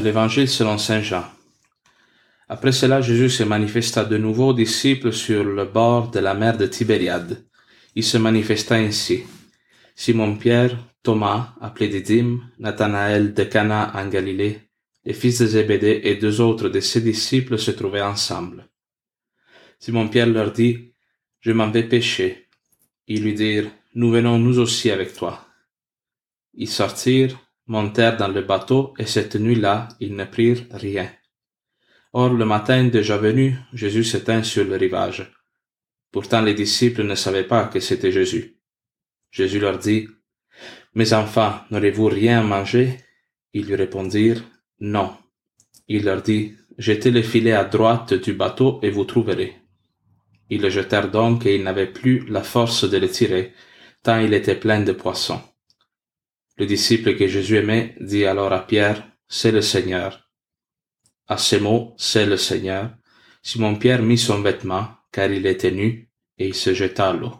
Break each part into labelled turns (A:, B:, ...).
A: de l'Évangile selon Saint Jean. Après cela, Jésus se manifesta de nouveau aux disciples sur le bord de la mer de Tibériade. Il se manifesta ainsi. Simon-Pierre, Thomas, appelé Didyme, Nathanaël de Cana en Galilée, les fils de Zébédée et deux autres de ses disciples se trouvaient ensemble. Simon-Pierre leur dit, Je m'en vais pêcher. Ils lui dirent, Nous venons nous aussi avec toi. Ils sortirent, montèrent dans le bateau, et cette nuit-là, ils ne prirent rien. Or, le matin déjà venu, Jésus s'éteint sur le rivage. Pourtant les disciples ne savaient pas que c'était Jésus. Jésus leur dit, Mes enfants, n'aurez-vous rien mangé? Ils lui répondirent, Non. Il leur dit, Jetez le filet à droite du bateau et vous trouverez. Ils le jetèrent donc et ils n'avaient plus la force de le tirer, tant il était plein de poissons. Le disciple que Jésus aimait dit alors à Pierre, C'est le Seigneur. À ces mots, C'est le Seigneur, Simon-Pierre mit son vêtement, car il était nu, et il se jeta à l'eau.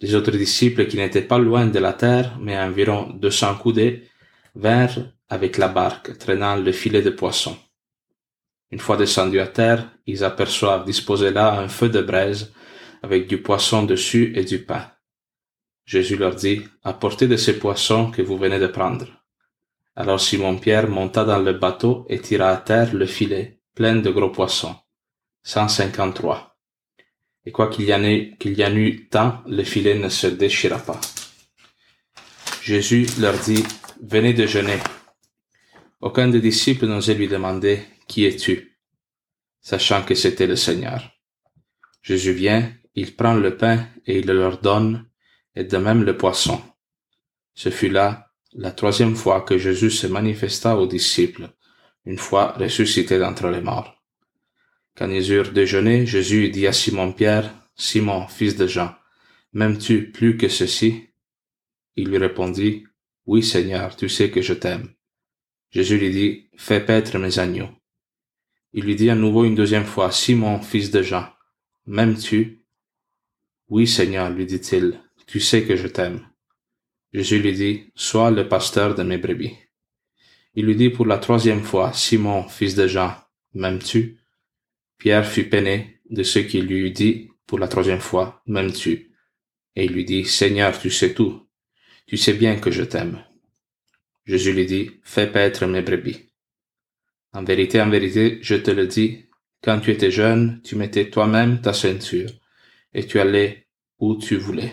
A: Les autres disciples qui n'étaient pas loin de la terre, mais environ deux cents coudées, vinrent avec la barque, traînant le filet de poissons. Une fois descendus à terre, ils aperçoivent disposé là un feu de braise avec du poisson dessus et du pain. Jésus leur dit, apportez de ces poissons que vous venez de prendre. Alors Simon-Pierre monta dans le bateau et tira à terre le filet, plein de gros poissons. 153. Et quoi qu'il y en eût tant, le filet ne se déchira pas. Jésus leur dit, venez déjeuner. Aucun des disciples n'osait lui demander, qui es-tu? Sachant que c'était le Seigneur. Jésus vient, il prend le pain et il le leur donne, et de même le poisson. Ce fut là la troisième fois que Jésus se manifesta aux disciples, une fois ressuscité d'entre les morts. Quand ils eurent déjeuné, Jésus dit à Simon-Pierre, Simon, fils de Jean, m'aimes-tu plus que ceci? Il lui répondit, Oui, Seigneur, tu sais que je t'aime. Jésus lui dit, Fais paître mes agneaux. Il lui dit à nouveau une deuxième fois, Simon, fils de Jean, m'aimes-tu? Oui, Seigneur, lui dit-il, tu sais que je t'aime. Jésus lui dit, Sois le pasteur de mes brebis. Il lui dit pour la troisième fois, Simon, fils de Jean, m'aimes-tu? Pierre fut peiné de ce qu'il lui dit pour la troisième fois, m'aimes-tu? Et il lui dit, Seigneur, tu sais tout. Tu sais bien que je t'aime. Jésus lui dit, Fais paître mes brebis. En vérité, en vérité, je te le dis, quand tu étais jeune, tu mettais toi-même ta ceinture, et tu allais où tu voulais.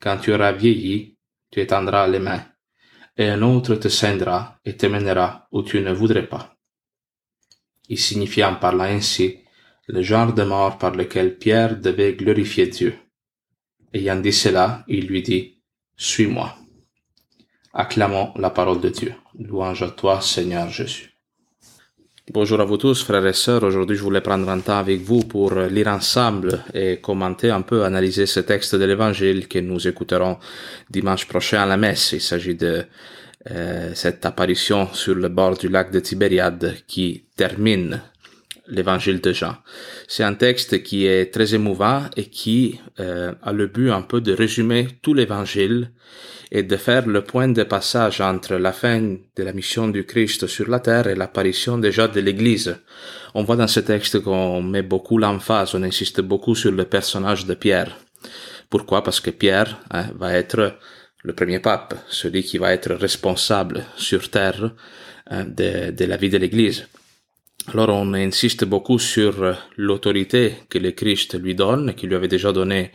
A: Quand tu auras vieilli, tu étendras les mains, et un autre te scindra et te mènera où tu ne voudrais pas. Il signifie en parlant ainsi le genre de mort par lequel Pierre devait glorifier Dieu. Ayant dit cela, il lui dit, Suis-moi. Acclamons la parole de Dieu. Louange à toi, Seigneur Jésus. Bonjour à vous tous, frères et sœurs. Aujourd'hui, je voulais prendre un temps avec vous pour lire ensemble et commenter un peu, analyser ce texte de l'Évangile que nous écouterons dimanche prochain à la messe. Il s'agit de euh, cette apparition sur le bord du lac de Tibériade qui termine l'Évangile de Jean. C'est un texte qui est très émouvant et qui euh, a le but un peu de résumer tout l'Évangile et de faire le point de passage entre la fin de la mission du Christ sur la terre et l'apparition déjà de l'Église. On voit dans ce texte qu'on met beaucoup l'emphase, on insiste beaucoup sur le personnage de Pierre. Pourquoi? Parce que Pierre hein, va être le premier pape, celui qui va être responsable sur terre hein, de, de la vie de l'Église. Alors on insiste beaucoup sur l'autorité que le Christ lui donne, qu'il lui avait déjà donnée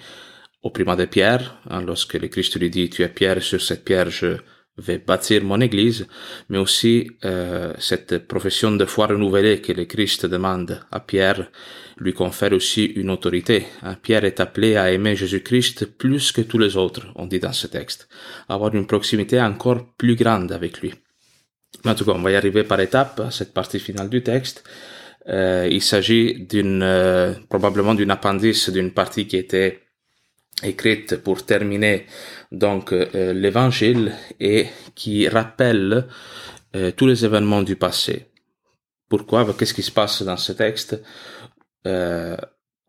A: au primat de Pierre, hein, lorsque le Christ lui dit tu es Pierre, sur cette pierre je vais bâtir mon église, mais aussi euh, cette profession de foi renouvelée que le Christ demande à Pierre lui confère aussi une autorité. Hein. Pierre est appelé à aimer Jésus-Christ plus que tous les autres, on dit dans ce texte, avoir une proximité encore plus grande avec lui. En tout cas, on va y arriver par étapes cette partie finale du texte. Euh, il s'agit d'une euh, probablement d'une appendice d'une partie qui était écrite pour terminer donc euh, l'évangile et qui rappelle euh, tous les événements du passé. Pourquoi? Qu'est-ce qui se passe dans ce texte? Euh,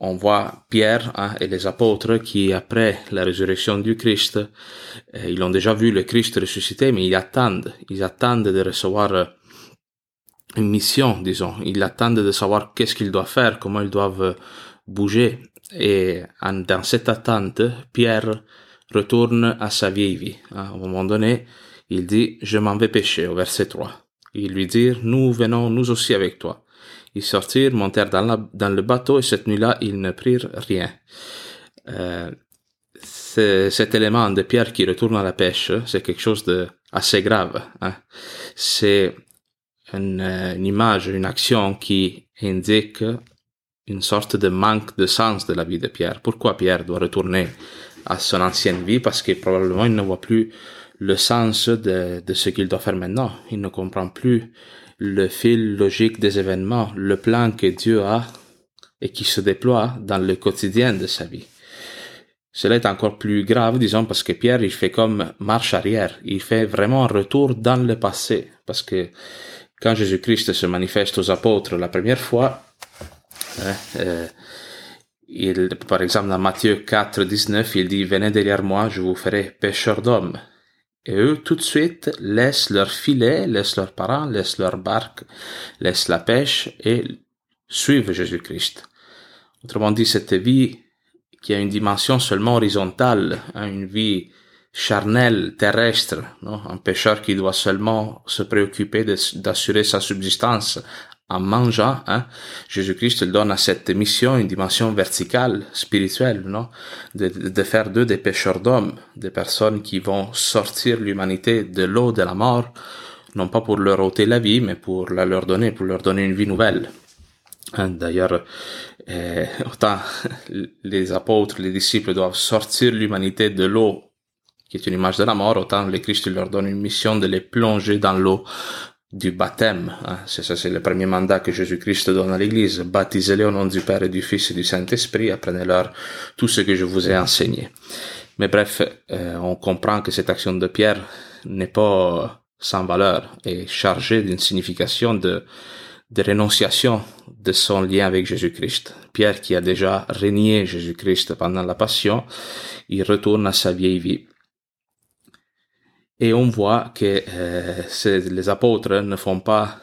A: On voit Pierre hein, et les apôtres qui, après la résurrection du Christ, ils ont déjà vu le Christ ressuscité, mais ils attendent, ils attendent de recevoir une mission, disons. Ils attendent de savoir qu'est-ce qu'ils doivent faire, comment ils doivent bouger. Et dans cette attente, Pierre retourne à sa vieille vie. Moment donné, il dit, je m'en vais pêcher, au verset 3. Ils lui dirent, nous venons nous aussi avec toi. Ils sortirent, montèrent dans, le bateau et cette nuit-là, ils ne prirent rien. Euh, cet élément de Pierre qui retourne à la pêche, c'est quelque chose de assez grave. Hein. C'est une, image, une action qui indique une sorte de manque de sens de la vie de Pierre. Pourquoi Pierre doit retourner à son ancienne vie? Parce que probablement il ne voit plus le sens de ce qu'il doit faire maintenant. Il ne comprend plus le fil logique des événements, le plan que Dieu a et qui se déploie dans le quotidien de sa vie. Cela est encore plus grave, disons, parce que Pierre, il fait comme marche arrière. Il fait vraiment un retour dans le passé. Parce que quand Jésus-Christ se manifeste aux apôtres la première fois, hein, euh, par exemple, dans Matthieu 4, 19, il dit, venez derrière moi, je vous ferai pêcheur d'hommes. Et eux, tout de suite, laissent leur filet, laissent leurs parents, laissent leur barque, laissent la pêche et suivent Jésus-Christ. Autrement dit, cette vie qui a une dimension seulement horizontale, hein, une vie charnelle, terrestre, un pêcheur qui doit seulement se préoccuper d'assurer sa subsistance en mangeant, hein, Jésus-Christ donne à cette mission une dimension verticale, spirituelle, non, de, faire d'eux des pêcheurs d'hommes, des personnes qui vont sortir l'humanité de l'eau de la mort, non pas pour leur ôter la vie, mais pour la leur donner, pour leur donner une vie nouvelle. Hein, d'ailleurs, euh, autant les apôtres, les disciples doivent sortir l'humanité de l'eau, qui est une image de la mort, autant le Christ leur donne une mission de les plonger dans l'eau du baptême. Hein. C'est ça, c'est le premier mandat que Jésus-Christ donne à l'Église. Baptisez-les au nom du Père et du Fils et du Saint-Esprit. Apprenez-leur tout ce que je vous ai enseigné. Mais bref, euh, on comprend que cette action de Pierre n'est pas sans valeur et chargée d'une signification de, de rénonciation de son lien avec Jésus-Christ. Pierre qui a déjà régné Jésus-Christ pendant la Passion, il retourne à sa vieille vie. Et on voit que euh, les apôtres ne font pas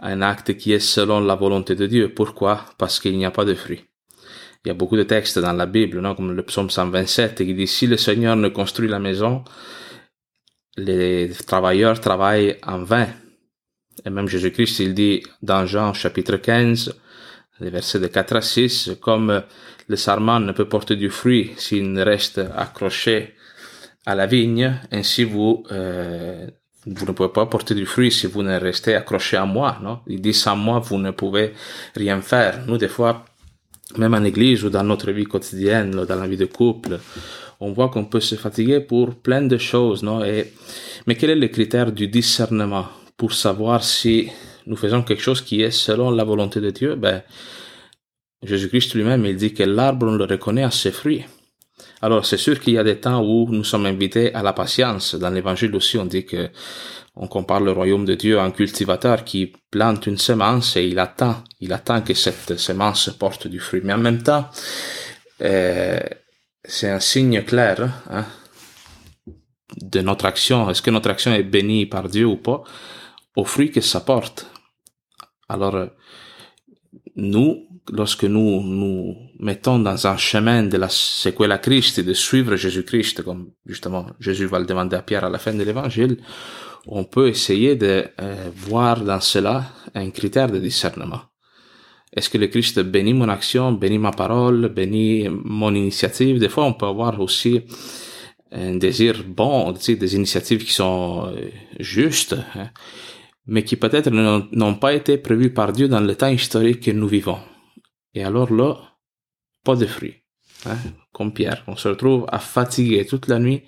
A: un acte qui est selon la volonté de Dieu. Pourquoi? Parce qu'il n'y a pas de fruit. Il y a beaucoup de textes dans la Bible, non comme le psaume 127, qui dit si le Seigneur ne construit la maison, les travailleurs travaillent en vain. Et même Jésus-Christ, il dit dans Jean chapitre 15, les versets de 4 à 6, comme le sarment ne peut porter du fruit s'il ne reste accroché à la vigne, ainsi vous, vous ne pouvez pas porter du fruit si vous ne restez accroché à moi, non? Il dit sans moi, vous ne pouvez rien faire. Nous, des fois, même en église ou dans notre vie quotidienne, dans la vie de couple, on voit qu'on peut se fatiguer pour plein de choses, non? Et, mais quel est le critère du discernement pour savoir si nous faisons quelque chose qui est selon la volonté de Dieu? Ben, Jésus-Christ lui-même, il dit que l'arbre, on le reconnaît à ses fruits. Alors, c'est sûr qu'il y a des temps où nous sommes invités à la patience. Dans l'évangile aussi, on dit que on compare le royaume de Dieu à un cultivateur qui plante une semence et il attend, il attend que cette semence porte du fruit. Mais en même temps, euh, c'est un signe clair hein, de notre action. Est-ce que notre action est bénie par Dieu ou pas? Au fruit que ça porte. Alors, nous, lorsque nous nous mettons dans un chemin de la sequela Christ, de suivre Jésus-Christ, comme justement Jésus va le demander à Pierre à la fin de l'évangile, on peut essayer de euh, voir dans cela un critère de discernement. Est-ce que le Christ bénit mon action, bénit ma parole, bénit mon initiative? Des fois, on peut avoir aussi un désir bon, des initiatives qui sont euh, justes, hein, mais qui peut-être n'ont pas été prévues par Dieu dans le temps historique que nous vivons. Et alors là, pas de fruits. Hein, comme Pierre. On se retrouve à fatiguer toute la nuit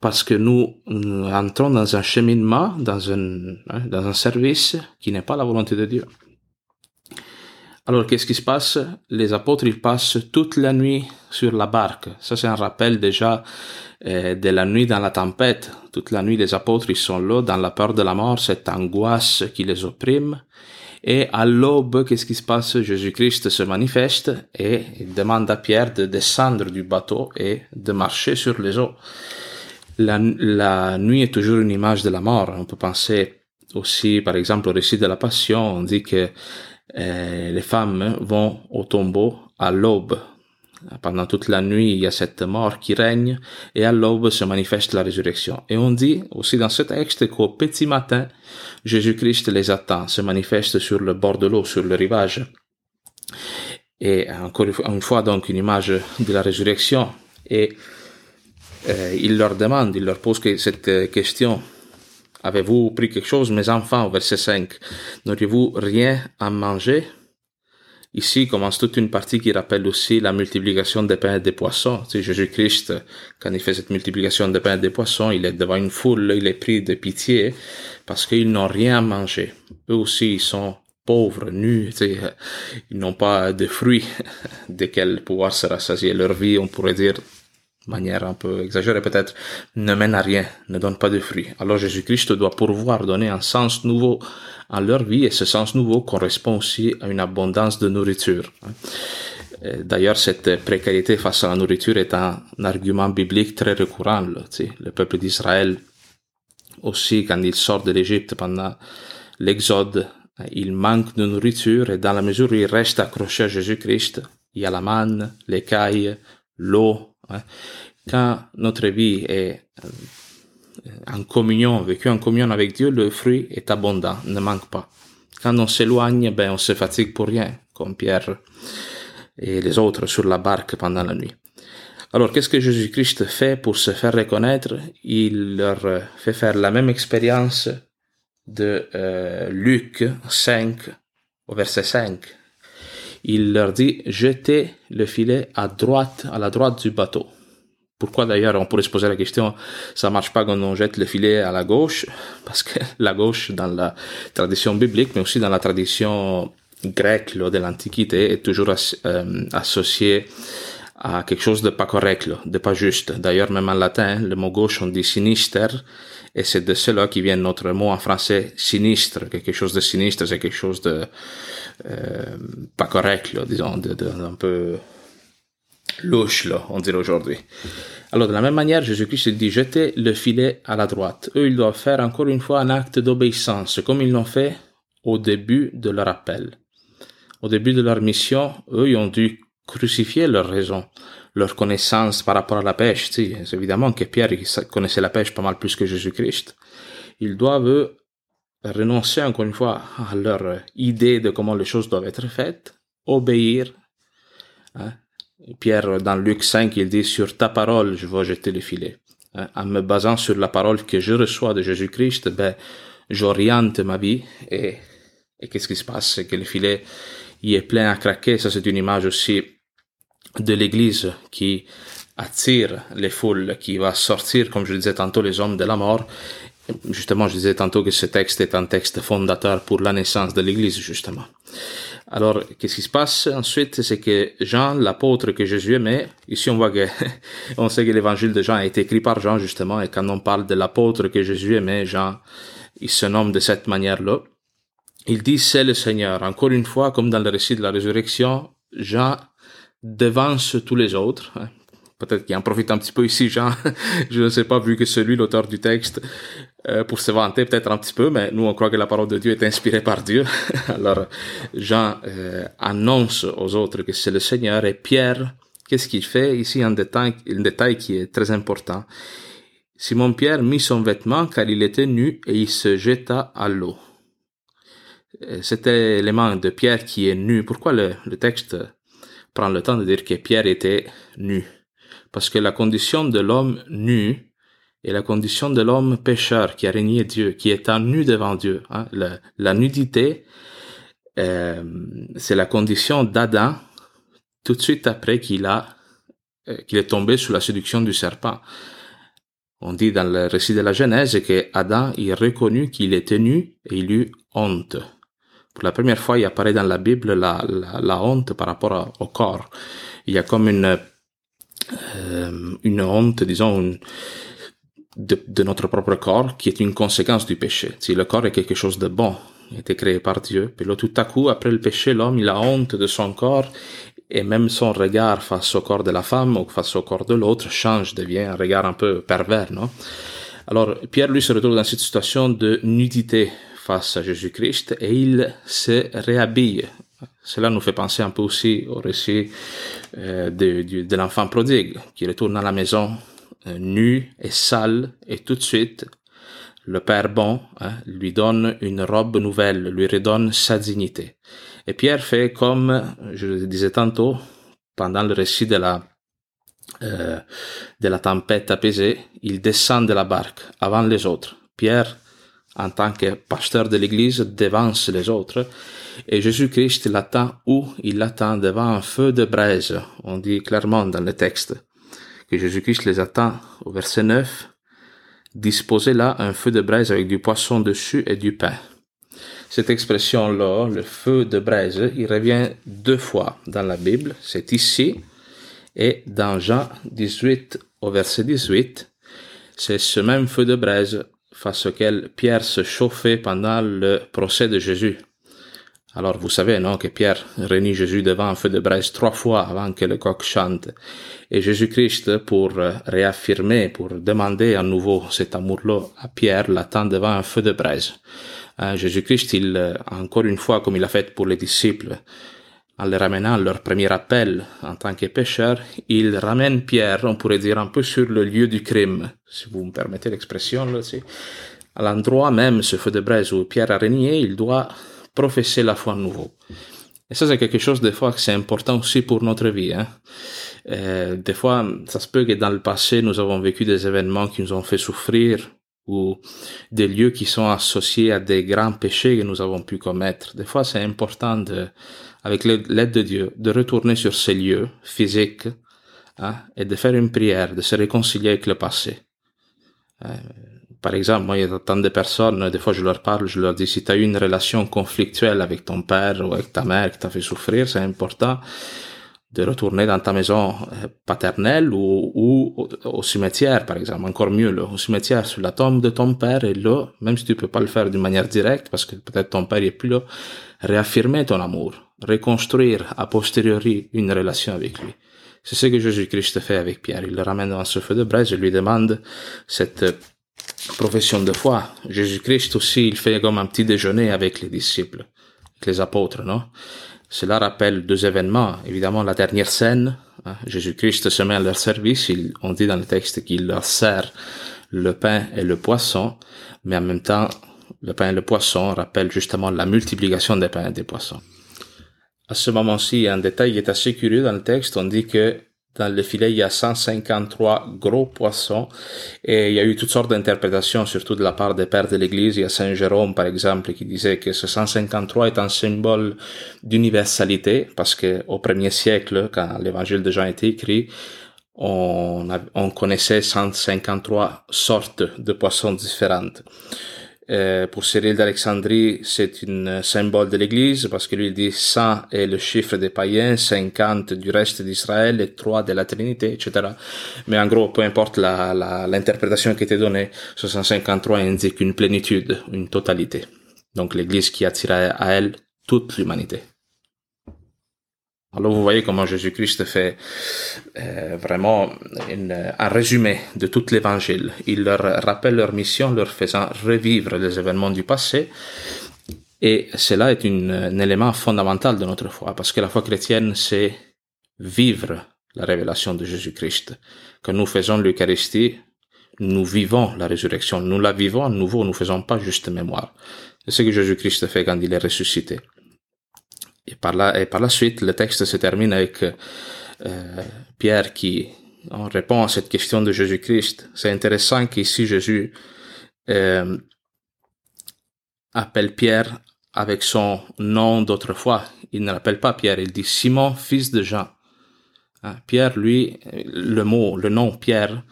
A: parce que nous, entrons dans un cheminement, dans un, hein, dans un service qui n'est pas la volonté de Dieu. Alors, qu'est-ce qui se passe? Les apôtres, ils passent toute la nuit sur la barque. Ça, c'est un rappel déjà euh, de la nuit dans la tempête. Toute la nuit, les apôtres, ils sont là, dans la peur de la mort, cette angoisse qui les opprime. Et à l'aube, qu'est-ce qui se passe? Jésus-Christ se manifeste et il demande à Pierre de descendre du bateau et de marcher sur les eaux. La, la nuit est toujours une image de la mort. On peut penser aussi, par exemple, au récit de la Passion, on dit que euh, les femmes vont au tombeau à l'aube. Pendant toute la nuit, il y a cette mort qui règne, et à l'aube se manifeste la résurrection. Et on dit aussi dans ce texte qu'au petit matin, Jésus-Christ les attend, se manifeste sur le bord de l'eau, sur le rivage. Et encore une fois, donc, une image de la résurrection. Et euh, il leur demande, il leur pose cette question. Avez-vous pris quelque chose, mes enfants, verset 5 N'auriez-vous rien à manger? Ici commence toute une partie qui rappelle aussi la multiplication des pains et des poissons. Tu Jésus-Christ, quand il fait cette multiplication des pains et des poissons, il est devant une foule, il est pris de pitié parce qu'ils n'ont rien à manger. Eux aussi, ils sont pauvres, nus, ils n'ont pas de fruits desquels pouvoir se rassasier. Leur vie, on pourrait dire, manière un peu exagérée peut-être, ne mène à rien, ne donne pas de fruits. Alors Jésus-Christ doit pourvoir donner un sens nouveau à leur vie et ce sens nouveau correspond aussi à une abondance de nourriture. D'ailleurs, cette précarité face à la nourriture est un argument biblique très récurrent. Le peuple d'Israël aussi, quand il sort de l'Égypte pendant l'exode, il manque de nourriture et dans la mesure où il reste accroché à Jésus-Christ, il y a la manne, l'écaille, l'eau, quand notre vie est euh, en communion, vécue en communion avec Dieu, le fruit est abondant, ne manque pas. Quand on s'éloigne, ben, on se fatigue pour rien, comme Pierre et les autres sur la barque pendant la nuit. Alors, qu'est-ce que Jésus-Christ fait pour se faire reconnaître? Il leur fait faire la même expérience de euh, Luc 5 au verset 5 il leur dit jetez le filet à droite, à la droite du bateau. Pourquoi d'ailleurs on pourrait se poser la question, ça marche pas quand on jette le filet à la gauche, parce que la gauche dans la tradition biblique, mais aussi dans la tradition grecque de l'Antiquité, est toujours euh, associée à quelque chose de pas correct, de pas juste. D'ailleurs, même en latin, le mot gauche on dit sinister, et c'est de cela qui vient notre mot en français sinistre. Quelque chose de sinistre, c'est quelque chose de euh, pas correct, disons, de, un peu louche, on dirait aujourd'hui. Alors, de la même manière, Jésus-Christ dit jetez le filet à la droite. Eux, ils doivent faire encore une fois un acte d'obéissance, comme ils l'ont fait au début de leur appel. Au début de leur mission, eux, ils ont dû crucifier leur raison, leur connaissance par rapport à la pêche. Tu évidemment que Pierre connaissait la pêche pas mal plus que Jésus-Christ. Ils doivent renoncer encore une fois à leur idée de comment les choses doivent être faites, obéir. Hein. Pierre, dans Luc 5, il dit, sur ta parole, je vais jeter le filet. Hein. En me basant sur la parole que je reçois de Jésus-Christ, ben, j'oriente ma vie et, et qu'est-ce qui se passe? C'est que le filet, il est plein à craquer. Ça, c'est une image aussi de l'église qui attire les foules, qui va sortir, comme je disais tantôt, les hommes de la mort Justement, je disais tantôt que ce texte est un texte fondateur pour la naissance de l'Église, justement. Alors, qu'est-ce qui se passe ensuite, c'est que Jean, l'apôtre que Jésus aimait, ici on voit que, on sait que l'évangile de Jean a été écrit par Jean, justement, et quand on parle de l'apôtre que Jésus aimait, Jean, il se nomme de cette manière-là. Il dit, c'est le Seigneur. Encore une fois, comme dans le récit de la résurrection, Jean devance tous les autres. Hein. Peut-être qu'il en profite un petit peu ici, Jean. je ne sais pas, vu que celui, l'auteur du texte, euh, pour se vanter peut-être un petit peu, mais nous on croit que la parole de Dieu est inspirée par Dieu. Alors Jean euh, annonce aux autres que c'est le Seigneur et Pierre, qu'est-ce qu'il fait? Ici un détail, un détail qui est très important. Simon Pierre mit son vêtement car il était nu et il se jeta à l'eau. Euh, C'était l'élément de Pierre qui est nu. Pourquoi le, le texte prend le temps de dire que Pierre était nu? Parce que la condition de l'homme nu, et la condition de l'homme pécheur qui a régné Dieu, qui est en nu devant Dieu. Hein. La, nudité, euh, c'est la condition d'Adam tout de suite après qu'il a euh, qu'il est tombé sous la séduction du serpent. On dit dans le récit de la Genèse que Adam il reconnu qu'il était nu et il eut honte. Pour la première fois, il apparaît dans la Bible la, la, honte par rapport au corps. Il y a comme une euh, une honte, disons, de, de, notre propre corps qui est une conséquence du péché. Si le corps est quelque chose de bon, il a été créé par Dieu, puis là tout à coup, après le péché, l'homme, il a honte de son corps et même son regard face au corps de la femme ou face au corps de l'autre change, devient un regard un peu pervers, non? Alors, Pierre, lui, se retrouve dans cette situation de nudité à Jésus-Christ et il se réhabille. Cela nous fait penser un peu aussi au récit euh, de, de, l'enfant prodigue qui retourne à la maison euh, nu et sale et tout de suite le Père bon hein, lui donne une robe nouvelle, lui redonne sa dignité. Et Pierre fait comme je le disais tantôt pendant le récit de la euh, de la tempête apaisée, il descend de la barque avant les autres. Pierre, en tant que pasteur de l'Église, devance les autres et Jésus-Christ l'attend où Il l'attend devant un feu de braise. On dit clairement dans le texte que Jésus-Christ les attend au verset 9. Disposez là un feu de braise avec du poisson dessus et du pain. Cette expression-là, le feu de braise, il revient deux fois dans la Bible. C'est ici et dans Jean 18 au verset 18. C'est ce même feu de braise face auquel Pierre se chauffait pendant le procès de Jésus. Alors vous savez, non, que Pierre réunit Jésus devant un feu de braise trois fois avant que le coq chante. Et Jésus-Christ, pour réaffirmer, pour demander à nouveau cet amour-là à Pierre, l'attend devant un feu de braise. Hein, Jésus-Christ, il, encore une fois, comme il a fait pour les disciples, en les ramenant leur premier appel en tant que pécheur, il ramène Pierre, on pourrait dire un peu sur le lieu du crime, si vous me permettez l'expression, à l'endroit même, ce feu de braise où Pierre a régné, il doit professer la foi à nouveau. Et ça, c'est quelque chose, des fois, que c'est important aussi pour notre vie. Hein. Euh, des fois, ça se peut que dans le passé, nous avons vécu des événements qui nous ont fait souffrir ou des lieux qui sont associés à des grands péchés que nous avons pu commettre. Des fois, c'est important de, avec l'aide de Dieu, de retourner sur ces lieux physiques hein, et de faire une prière, de se réconcilier avec le passé. Euh, par exemple, moi, il y a tant de personnes, des fois je leur parle, je leur dis, si tu as eu une relation conflictuelle avec ton père ou avec ta mère qui t'a fait souffrir, c'est important de retourner dans ta maison euh, paternelle ou, ou au, cimetière, par exemple, encore mieux, là, au cimetière, sur la tombe de ton père, et là, même si tu peux pas le faire d'une manière directe, parce que peut-être ton père est plus là, réaffirmer ton amour, reconstruire a posteriori une relation avec lui. C'est ce que Jésus-Christ fait avec Pierre. Il le ramène dans ce feu de braise et lui demande cette profession de foi. Jésus-Christ aussi, il fait comme un petit déjeuner avec les disciples, avec les apôtres, non? Cela rappelle deux événements. Évidemment, la dernière scène, hein, Jésus-Christ se met à leur service. on dit dans le texte qu'il leur sert le pain et le poisson, mais en même temps, le pain et le poisson rappellent justement la multiplication des pains et des poissons. À ce moment-ci, un détail est assez curieux dans le texte. On dit que dans le filet, il y a 153 gros poissons et il y a eu toutes sortes d'interprétations, surtout de la part des pères de l'Église. Il y a Saint Jérôme, par exemple, qui disait que ce 153 est un symbole d'universalité parce que au premier siècle, quand l'évangile de Jean a été écrit, on, on connaissait 153 sortes de poissons différentes. Euh, pour Cyril d'Alexandrie, c'est un symbole de l'Église parce que lui dit 100 est le chiffre des païens, 50 du reste d'Israël et 3 de la Trinité, etc. Mais en gros, peu importe l'interprétation qui était donnée, ce 153 indique une plénitude, une totalité. Donc l'Église qui attire à elle toute l'humanité. Alors vous voyez comment Jésus-Christ fait euh, vraiment un résumé de tout l'évangile. Il leur rappelle leur mission, leur faisant revivre les événements du passé. Et cela est une, un élément fondamental de notre foi, parce que la foi chrétienne, c'est vivre la révélation de Jésus-Christ. Quand nous faisons l'Eucharistie, nous vivons la résurrection, nous la vivons à nouveau, nous faisons pas juste mémoire. C'est ce que Jésus-Christ fait quand il est ressuscité. Et par la, suite, le texte se termine avec euh, Pierre qui on répond à cette question de Jésus-Christ. C'est intéressant qu'ici Jésus euh, appelle Pierre avec son nom d'autrefois. Il ne l'appelle pas Pierre, il dit Simon, fils de Jean. Hein, Pierre, lui, le mot, le nom Pierre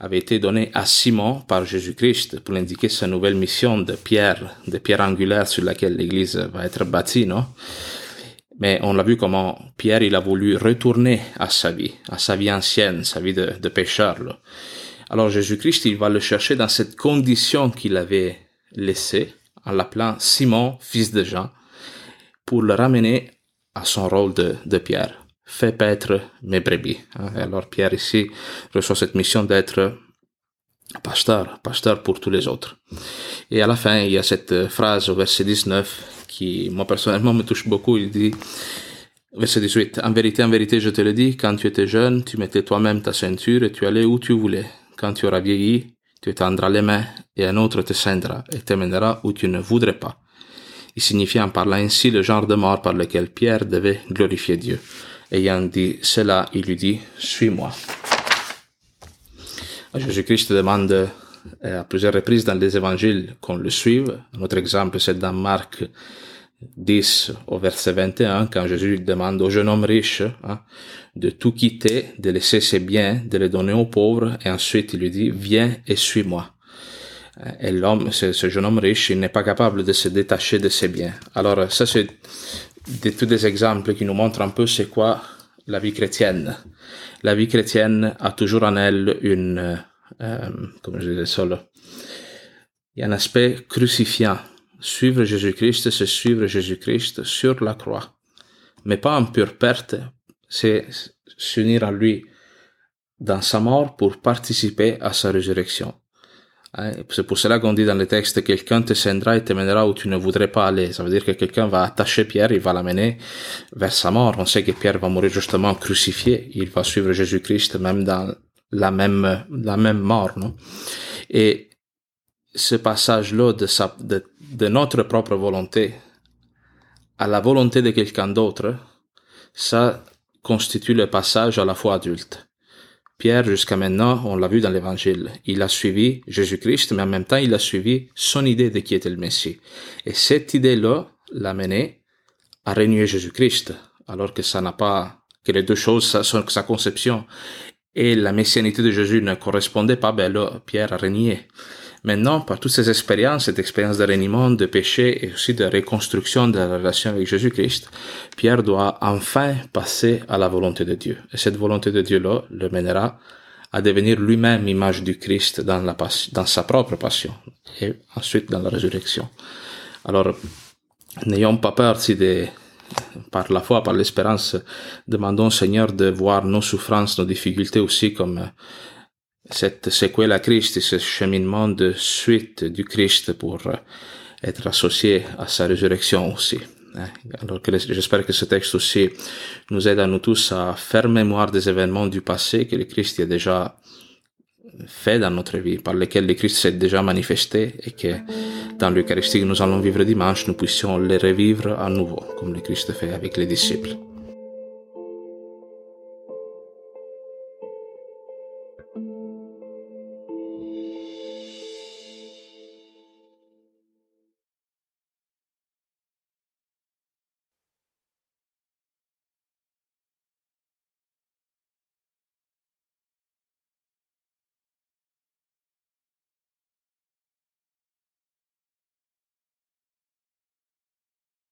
A: avait été donné à Simon par Jésus-Christ pour indiquer sa nouvelle mission de pierre, de pierre angulaire sur laquelle l'Église va être bâtie, non? Mais on l'a vu comment Pierre, il a voulu retourner à sa vie, à sa vie ancienne, sa vie de, de pécheur. Alors Jésus-Christ, il va le chercher dans cette condition qu'il avait laissée, en l'appelant Simon, fils de Jean, pour le ramener à son rôle de, Pierre. Fais paître mes brebis. Hein. alors Pierre ici reçoit cette mission d'être pasteur, pasteur pour tous les autres. Et à la fin, il y a cette phrase au verset 19 qui, moi personnellement, me touche beaucoup. Il dit, verset 18, En vérité, en vérité, je te le dis, quand tu étais jeune, tu mettais toi-même ta ceinture et tu allais où tu voulais. Quand tu auras vieilli, tu étendras les mains et un autre te scindra et te mènera où tu ne voudrais pas. Il signifie en parlant ainsi le genre de mort par lequel Pierre devait glorifier Dieu. Ayant dit cela, il lui dit, suis-moi. Jésus-Christ demande euh, à plusieurs reprises dans les évangiles qu'on le suive. Notre exemple, c'est dans Marc 10 au verset 21, quand Jésus demande au jeune homme riche hein, de tout quitter, de laisser ses biens, de les donner aux pauvres, et ensuite il lui dit, viens et suis-moi. Et l'homme, ce, jeune homme riche, il n'est pas capable de se détacher de ses biens. Alors ça, c'est des, tous des exemples qui nous montrent un peu c'est quoi la vie chrétienne. La vie chrétienne a toujours en elle une, euh, comme je disais solo, il y a un aspect crucifiant. Suivre Jésus-Christ, c'est suivre Jésus-Christ sur la croix. Mais pas en pure perte, c'est s'unir à lui dans sa mort pour participer à sa résurrection. C'est pour cela qu'on dit dans le texte, quelqu'un te et te mènera où tu ne voudrais pas aller. Ça veut dire que quelqu'un va attacher Pierre, il va l'amener vers sa mort. On sait que Pierre va mourir justement crucifié. Il va suivre Jésus-Christ même dans la même, la même mort, non? Et ce passage-là de, sa, de, de notre propre volonté à la volonté de quelqu'un d'autre, ça constitue le passage à la foi adulte. Pierre, jusqu'à maintenant, on l'a vu dans l'évangile, il a suivi Jésus-Christ, mais en même temps, il a suivi son idée de qui était le Messie. Et cette idée-là l'a mené à renier Jésus-Christ, alors que ça n'a pas, que les deux choses, sa, sa conception et la messianité de Jésus ne correspondaient pas, ben Pierre a renié. Maintenant, par toutes ces expériences, cette expérience de reniement, de péché et aussi de reconstruction de la relation avec Jésus-Christ, Pierre doit enfin passer à la volonté de Dieu. Et cette volonté de Dieu-là le mènera à devenir lui-même image du Christ dans, la dans sa propre passion et ensuite dans la résurrection. Alors, n'ayons pas peur si des, par la foi, par l'espérance, demandons au Seigneur de voir nos souffrances, nos difficultés aussi comme cette séquelle à Christ, ce cheminement de suite du Christ pour euh, être associé à sa résurrection aussi. Hein. Alors que j'espère que ce texte aussi nous aide à nous tous à faire mémoire des événements du passé que le Christ a déjà fait dans notre vie, par lesquels le Christ s'est déjà manifesté et que dans l'Eucharistie que nous allons vivre dimanche, nous puissions les revivre à nouveau, comme le Christ fait avec les disciples.